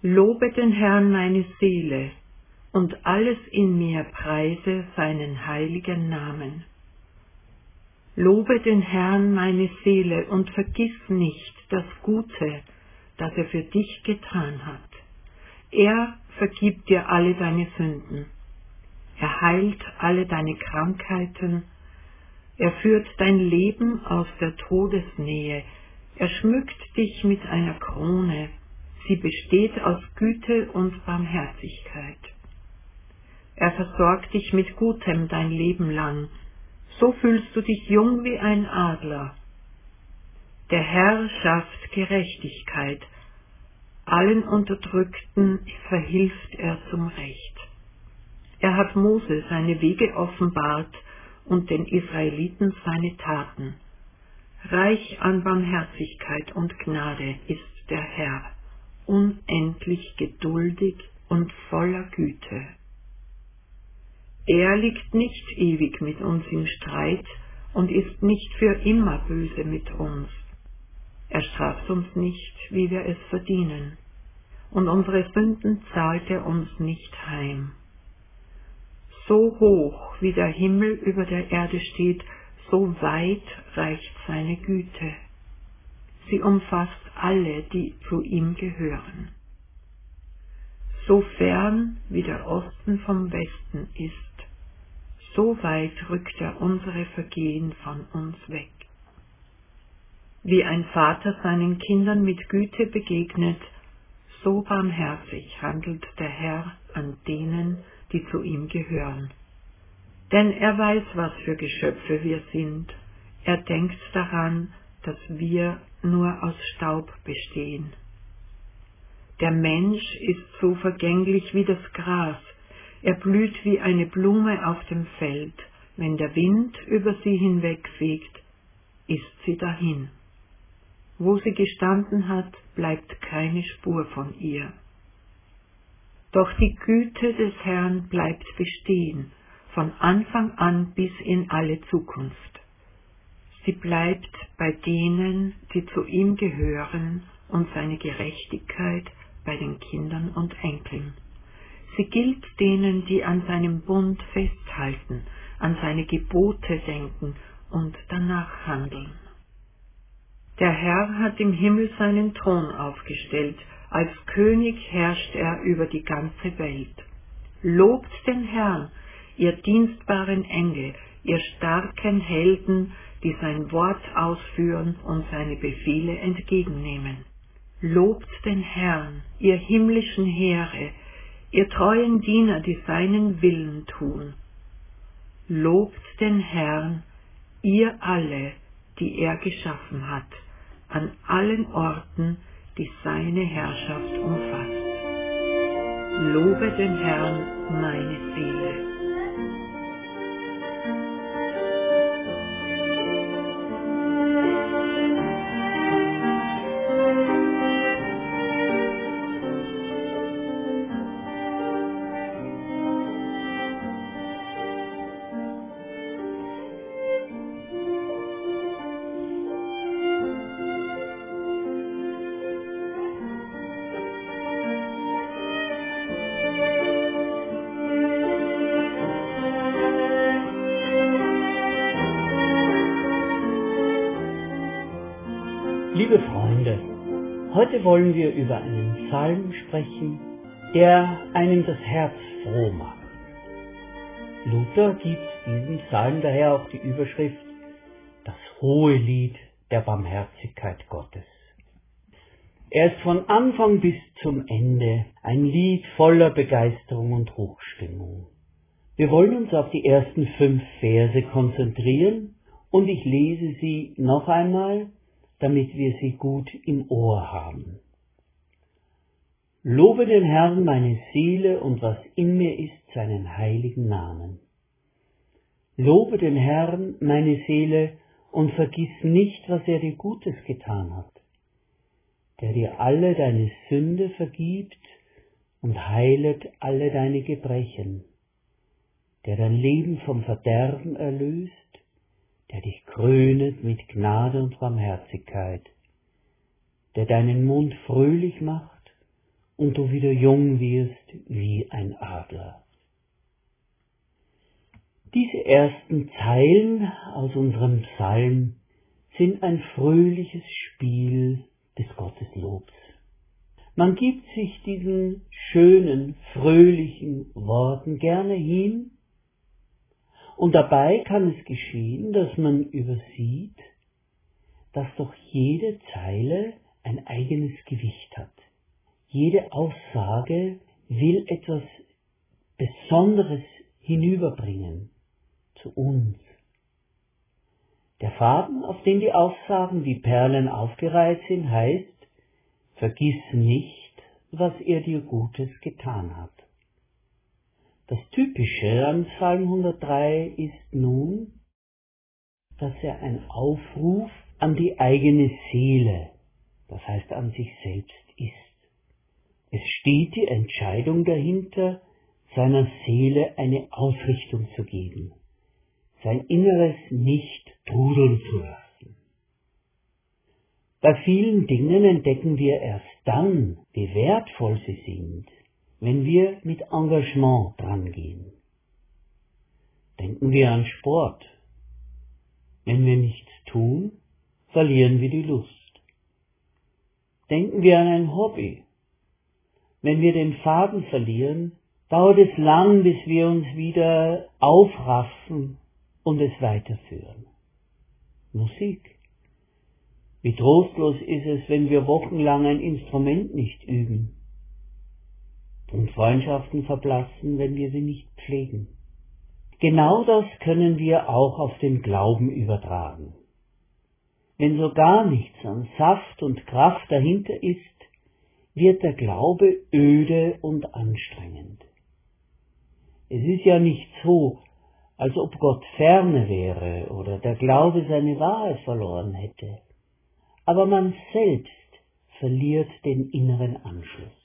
Lobe den Herrn meine Seele und alles in mir preise seinen heiligen Namen. Lobe den Herrn meine Seele und vergiss nicht das Gute, das er für dich getan hat. Er vergibt dir alle deine Sünden. Er heilt alle deine Krankheiten. Er führt dein Leben aus der Todesnähe. Er schmückt dich mit einer Krone. Sie besteht aus Güte und Barmherzigkeit. Er versorgt dich mit Gutem dein Leben lang. So fühlst du dich jung wie ein Adler. Der Herr schafft Gerechtigkeit. Allen Unterdrückten verhilft er zum Recht. Er hat Mose seine Wege offenbart und den Israeliten seine Taten. Reich an Barmherzigkeit und Gnade ist der Herr, unendlich geduldig und voller Güte. Er liegt nicht ewig mit uns im Streit und ist nicht für immer böse mit uns. Er straft uns nicht, wie wir es verdienen, und unsere Sünden zahlt er uns nicht heim. So hoch wie der Himmel über der Erde steht, so weit reicht seine Güte. Sie umfasst alle, die zu ihm gehören. So fern wie der Osten vom Westen ist, so weit rückt er unsere Vergehen von uns weg. Wie ein Vater seinen Kindern mit Güte begegnet, so barmherzig handelt der Herr an denen, die zu ihm gehören. Denn er weiß, was für Geschöpfe wir sind. Er denkt daran, dass wir nur aus Staub bestehen. Der Mensch ist so vergänglich wie das Gras, er blüht wie eine Blume auf dem Feld, wenn der Wind über sie hinwegfegt, ist sie dahin. Wo sie gestanden hat, bleibt keine Spur von ihr. Doch die Güte des Herrn bleibt bestehen, von Anfang an bis in alle Zukunft. Sie bleibt bei denen, die zu ihm gehören, und seine Gerechtigkeit bei den Kindern und Enkeln. Sie gilt denen, die an seinem Bund festhalten, an seine Gebote denken und danach handeln. Der Herr hat im Himmel seinen Thron aufgestellt, als König herrscht er über die ganze Welt. Lobt den Herrn, ihr dienstbaren Engel, ihr starken Helden, die sein Wort ausführen und seine Befehle entgegennehmen. Lobt den Herrn, ihr himmlischen Heere, ihr treuen Diener, die seinen Willen tun. Lobt den Herrn, ihr alle, die er geschaffen hat, an allen Orten, die seine Herrschaft umfasst. Lobe den Herrn, meine Seele. Liebe Freunde, heute wollen wir über einen Psalm sprechen, der einem das Herz froh macht. Luther gibt diesem Psalm daher auch die Überschrift Das hohe Lied der Barmherzigkeit Gottes. Er ist von Anfang bis zum Ende ein Lied voller Begeisterung und Hochstimmung. Wir wollen uns auf die ersten fünf Verse konzentrieren und ich lese sie noch einmal damit wir sie gut im Ohr haben. Lobe den Herrn meine Seele und was in mir ist, seinen heiligen Namen. Lobe den Herrn meine Seele und vergiss nicht, was er dir Gutes getan hat, der dir alle deine Sünde vergibt und heilet alle deine Gebrechen, der dein Leben vom Verderben erlöst, der dich krönet mit Gnade und Barmherzigkeit, der deinen Mund fröhlich macht und du wieder jung wirst wie ein Adler. Diese ersten Zeilen aus unserem Psalm sind ein fröhliches Spiel des Gotteslobs. Man gibt sich diesen schönen, fröhlichen Worten gerne hin, und dabei kann es geschehen, dass man übersieht, dass doch jede Zeile ein eigenes Gewicht hat. Jede Aussage will etwas Besonderes hinüberbringen zu uns. Der Faden, auf dem die Aussagen wie Perlen aufgereiht sind, heißt, vergiss nicht, was er dir Gutes getan hat. Das Typische an Psalm 103 ist nun, dass er ein Aufruf an die eigene Seele, das heißt an sich selbst ist. Es steht die Entscheidung dahinter, seiner Seele eine Ausrichtung zu geben, sein Inneres nicht trudeln zu lassen. Bei vielen Dingen entdecken wir erst dann, wie wertvoll sie sind, wenn wir mit Engagement drangehen. Denken wir an Sport. Wenn wir nichts tun, verlieren wir die Lust. Denken wir an ein Hobby. Wenn wir den Faden verlieren, dauert es lang, bis wir uns wieder aufraffen und es weiterführen. Musik. Wie trostlos ist es, wenn wir wochenlang ein Instrument nicht üben und Freundschaften verblassen, wenn wir sie nicht pflegen. Genau das können wir auch auf den Glauben übertragen. Wenn so gar nichts an Saft und Kraft dahinter ist, wird der Glaube öde und anstrengend. Es ist ja nicht so, als ob Gott ferne wäre oder der Glaube seine Wahrheit verloren hätte. Aber man selbst verliert den inneren Anschluss.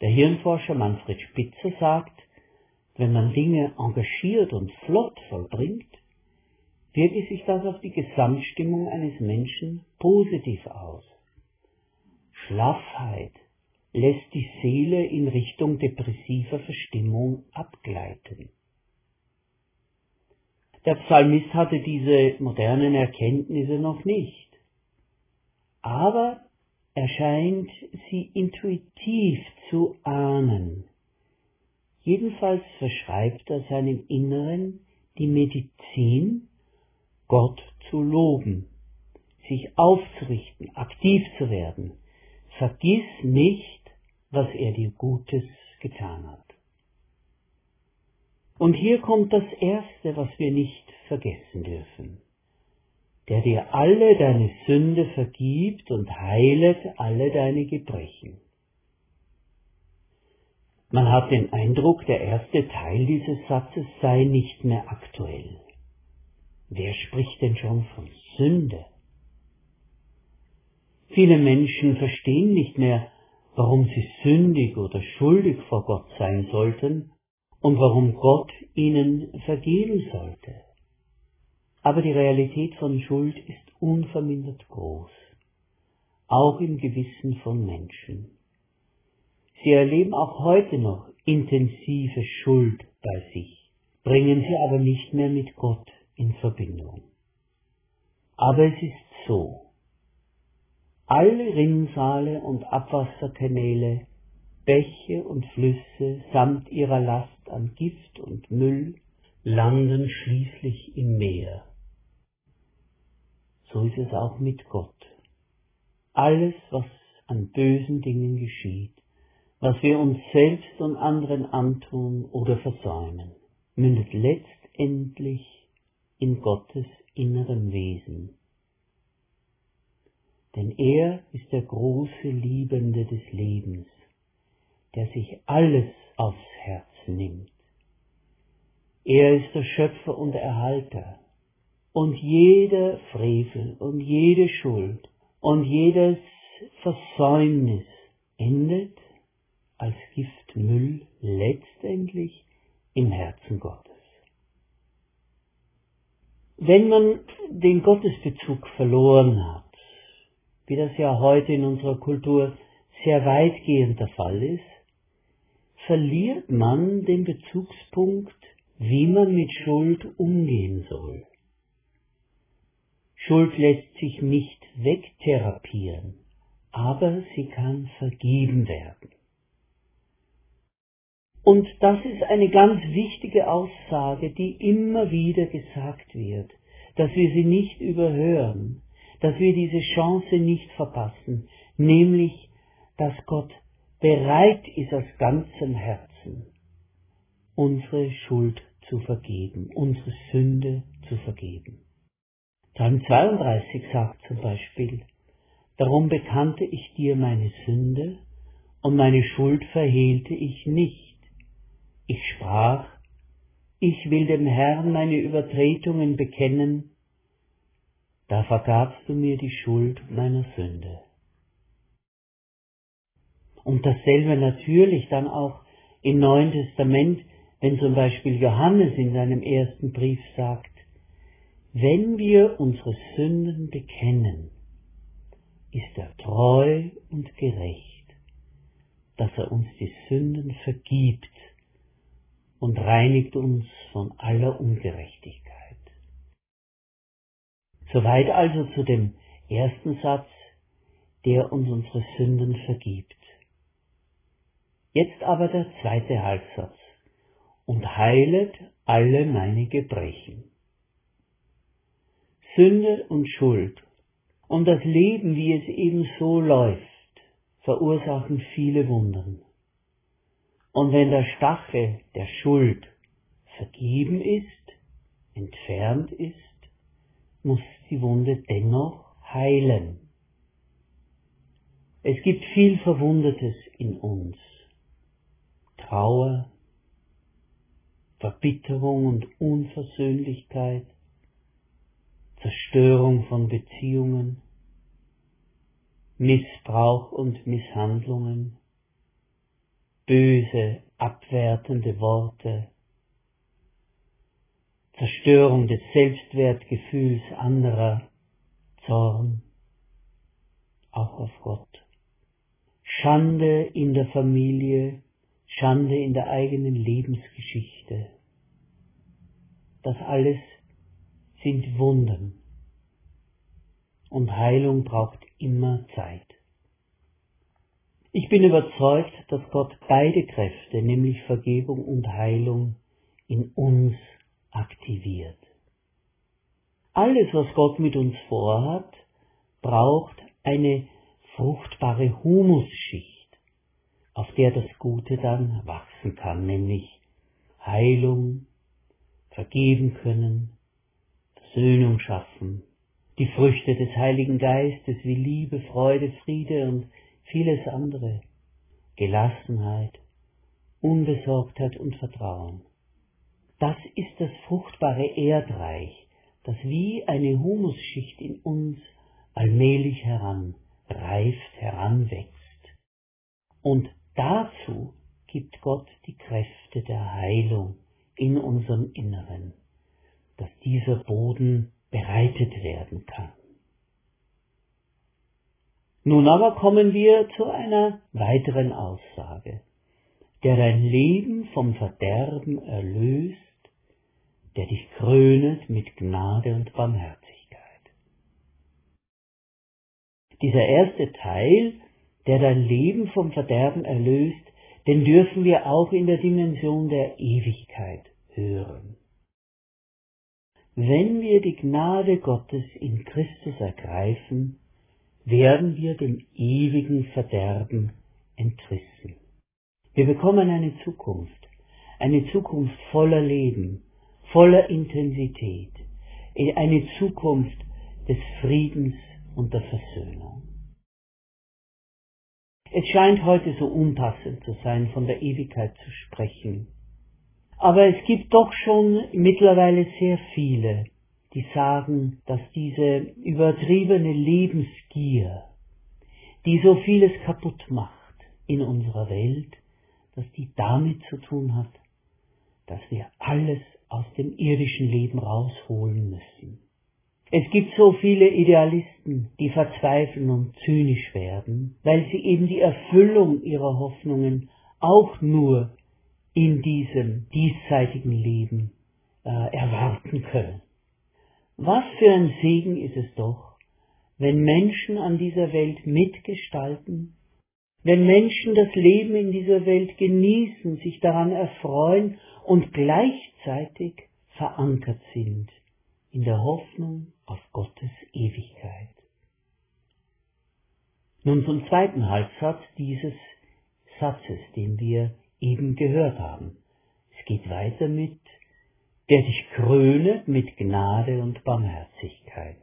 Der Hirnforscher Manfred Spitzer sagt, wenn man Dinge engagiert und flott vollbringt, wirkt sich das auf die Gesamtstimmung eines Menschen positiv aus. Schlaffheit lässt die Seele in Richtung depressiver Verstimmung abgleiten. Der Psalmist hatte diese modernen Erkenntnisse noch nicht, aber er scheint sie intuitiv zu ahnen. Jedenfalls verschreibt er seinem Inneren die Medizin, Gott zu loben, sich aufzurichten, aktiv zu werden, Vergiss nicht, was er dir Gutes getan hat. Und hier kommt das Erste, was wir nicht vergessen dürfen. Der dir alle deine Sünde vergibt und heilet alle deine Gebrechen. Man hat den Eindruck, der erste Teil dieses Satzes sei nicht mehr aktuell. Wer spricht denn schon von Sünde? Viele Menschen verstehen nicht mehr, warum sie sündig oder schuldig vor Gott sein sollten und warum Gott ihnen vergeben sollte. Aber die Realität von Schuld ist unvermindert groß, auch im Gewissen von Menschen. Sie erleben auch heute noch intensive Schuld bei sich, bringen sie aber nicht mehr mit Gott in Verbindung. Aber es ist so, alle Rinnsale und Abwasserkanäle, Bäche und Flüsse samt ihrer Last an Gift und Müll landen schließlich im Meer. So ist es auch mit Gott. Alles, was an bösen Dingen geschieht, was wir uns selbst und anderen antun oder versäumen, mündet letztendlich in Gottes innerem Wesen denn er ist der große Liebende des Lebens, der sich alles aufs Herz nimmt. Er ist der Schöpfer und Erhalter, und jeder Frevel und jede Schuld und jedes Versäumnis endet als Giftmüll letztendlich im Herzen Gottes. Wenn man den Gottesbezug verloren hat, wie das ja heute in unserer Kultur sehr weitgehend der Fall ist, verliert man den Bezugspunkt, wie man mit Schuld umgehen soll. Schuld lässt sich nicht wegtherapieren, aber sie kann vergeben werden. Und das ist eine ganz wichtige Aussage, die immer wieder gesagt wird, dass wir sie nicht überhören, dass wir diese Chance nicht verpassen, nämlich, dass Gott bereit ist aus ganzem Herzen, unsere Schuld zu vergeben, unsere Sünde zu vergeben. Psalm 32 sagt zum Beispiel, Darum bekannte ich dir meine Sünde und meine Schuld verhehlte ich nicht. Ich sprach, ich will dem Herrn meine Übertretungen bekennen, da vergabst du mir die Schuld meiner Sünde. Und dasselbe natürlich dann auch im Neuen Testament, wenn zum Beispiel Johannes in seinem ersten Brief sagt, wenn wir unsere Sünden bekennen, ist er treu und gerecht, dass er uns die Sünden vergibt und reinigt uns von aller Ungerechtigkeit. Soweit also zu dem ersten Satz, der uns unsere Sünden vergibt. Jetzt aber der zweite Halbsatz und heilet alle meine Gebrechen. Sünde und Schuld und das Leben, wie es eben so läuft, verursachen viele Wunden. Und wenn der Stachel der Schuld vergeben ist, entfernt ist, muss die Wunde dennoch heilen. Es gibt viel Verwundetes in uns. Trauer, Verbitterung und Unversöhnlichkeit, Zerstörung von Beziehungen, Missbrauch und Misshandlungen, böse, abwertende Worte, Zerstörung des Selbstwertgefühls anderer, Zorn, auch auf Gott. Schande in der Familie, Schande in der eigenen Lebensgeschichte. Das alles sind Wunden. Und Heilung braucht immer Zeit. Ich bin überzeugt, dass Gott beide Kräfte, nämlich Vergebung und Heilung, in uns aktiviert. Alles, was Gott mit uns vorhat, braucht eine fruchtbare Humusschicht, auf der das Gute dann wachsen kann, nämlich Heilung, vergeben können, Versöhnung schaffen, die Früchte des Heiligen Geistes wie Liebe, Freude, Friede und vieles andere, Gelassenheit, Unbesorgtheit und Vertrauen. Das ist das fruchtbare Erdreich, das wie eine Humusschicht in uns allmählich heran reift, heranwächst. Und dazu gibt Gott die Kräfte der Heilung in unserem Inneren, dass dieser Boden bereitet werden kann. Nun aber kommen wir zu einer weiteren Aussage. Der dein Leben vom Verderben erlöst, der dich krönet mit Gnade und Barmherzigkeit. Dieser erste Teil, der dein Leben vom Verderben erlöst, den dürfen wir auch in der Dimension der Ewigkeit hören. Wenn wir die Gnade Gottes in Christus ergreifen, werden wir dem ewigen Verderben entrissen. Wir bekommen eine Zukunft, eine Zukunft voller Leben, voller Intensität, eine Zukunft des Friedens und der Versöhnung. Es scheint heute so unpassend zu sein, von der Ewigkeit zu sprechen. Aber es gibt doch schon mittlerweile sehr viele, die sagen, dass diese übertriebene Lebensgier, die so vieles kaputt macht in unserer Welt, dass die damit zu tun hat, dass wir alles aus dem irdischen Leben rausholen müssen. Es gibt so viele Idealisten, die verzweifeln und zynisch werden, weil sie eben die Erfüllung ihrer Hoffnungen auch nur in diesem diesseitigen Leben äh, erwarten können. Was für ein Segen ist es doch, wenn Menschen an dieser Welt mitgestalten, wenn Menschen das Leben in dieser Welt genießen, sich daran erfreuen und gleichzeitig verankert sind in der Hoffnung auf Gottes Ewigkeit. Nun zum zweiten Halbsatz dieses Satzes, den wir eben gehört haben. Es geht weiter mit, der dich krönet mit Gnade und Barmherzigkeit.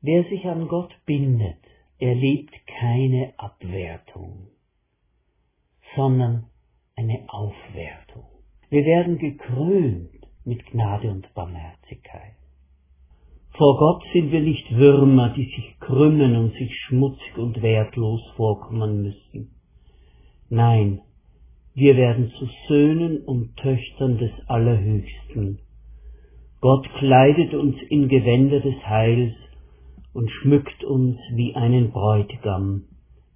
Wer sich an Gott bindet, erlebt keine Abwertung, sondern eine Aufwertung. Wir werden gekrönt mit Gnade und Barmherzigkeit. Vor Gott sind wir nicht Würmer, die sich krümmen und sich schmutzig und wertlos vorkommen müssen. Nein, wir werden zu Söhnen und Töchtern des Allerhöchsten. Gott kleidet uns in Gewänder des Heils und schmückt uns wie einen Bräutigam,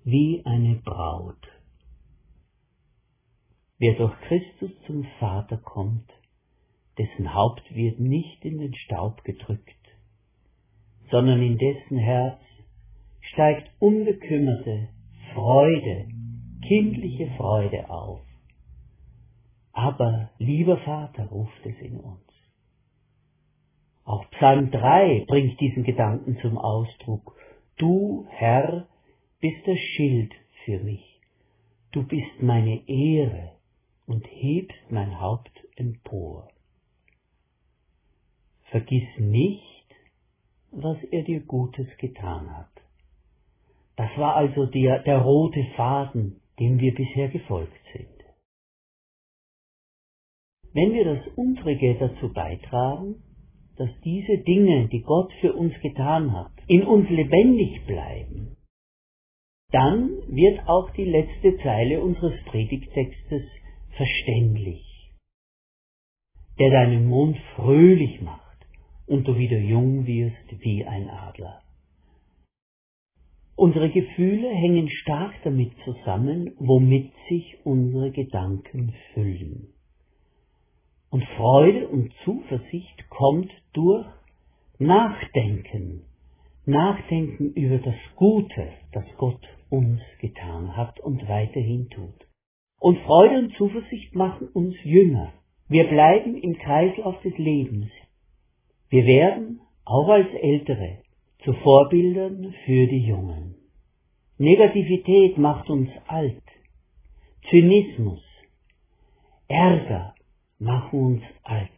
wie eine Braut. Wer durch Christus zum Vater kommt, dessen Haupt wird nicht in den Staub gedrückt, sondern in dessen Herz steigt unbekümmerte Freude, kindliche Freude auf. Aber, lieber Vater, ruft es in uns. Auch Psalm 3 bringt diesen Gedanken zum Ausdruck. Du, Herr, bist der Schild für mich. Du bist meine Ehre und hebst mein Haupt empor. Vergiss nicht, was er dir Gutes getan hat. Das war also der, der rote Faden, dem wir bisher gefolgt sind. Wenn wir das Unsrige dazu beitragen, dass diese Dinge, die Gott für uns getan hat, in uns lebendig bleiben, dann wird auch die letzte Zeile unseres Predigtextes verständlich. Der deinen Mund fröhlich macht und du wieder jung wirst wie ein Adler. Unsere Gefühle hängen stark damit zusammen, womit sich unsere Gedanken füllen. Und Freude und Zuversicht kommt durch Nachdenken. Nachdenken über das Gute, das Gott uns getan hat und weiterhin tut. Und Freude und Zuversicht machen uns jünger. Wir bleiben im Kreislauf des Lebens. Wir werden, auch als Ältere, zu Vorbildern für die Jungen. Negativität macht uns alt. Zynismus, Ärger machen uns alt.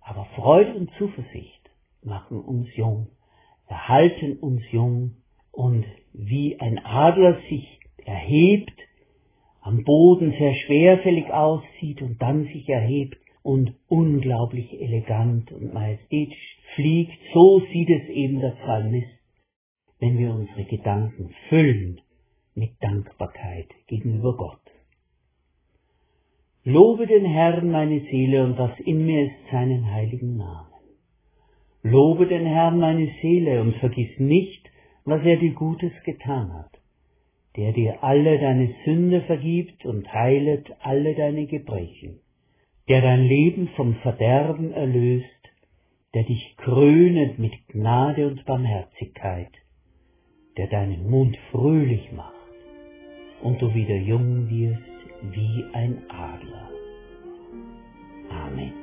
Aber Freude und Zuversicht machen uns jung, erhalten uns jung und wie ein Adler sich erhebt, am Boden sehr schwerfällig aussieht und dann sich erhebt, und unglaublich elegant und majestätisch fliegt, so sieht es eben der Psalmist, wenn wir unsere Gedanken füllen mit Dankbarkeit gegenüber Gott. Lobe den Herrn meine Seele und was in mir ist seinen heiligen Namen. Lobe den Herrn meine Seele und vergiss nicht, was er dir Gutes getan hat, der dir alle deine Sünde vergibt und heilet alle deine Gebrechen der dein Leben vom Verderben erlöst, der dich krönet mit Gnade und Barmherzigkeit, der deinen Mund fröhlich macht und du wieder jung wirst wie ein Adler. Amen.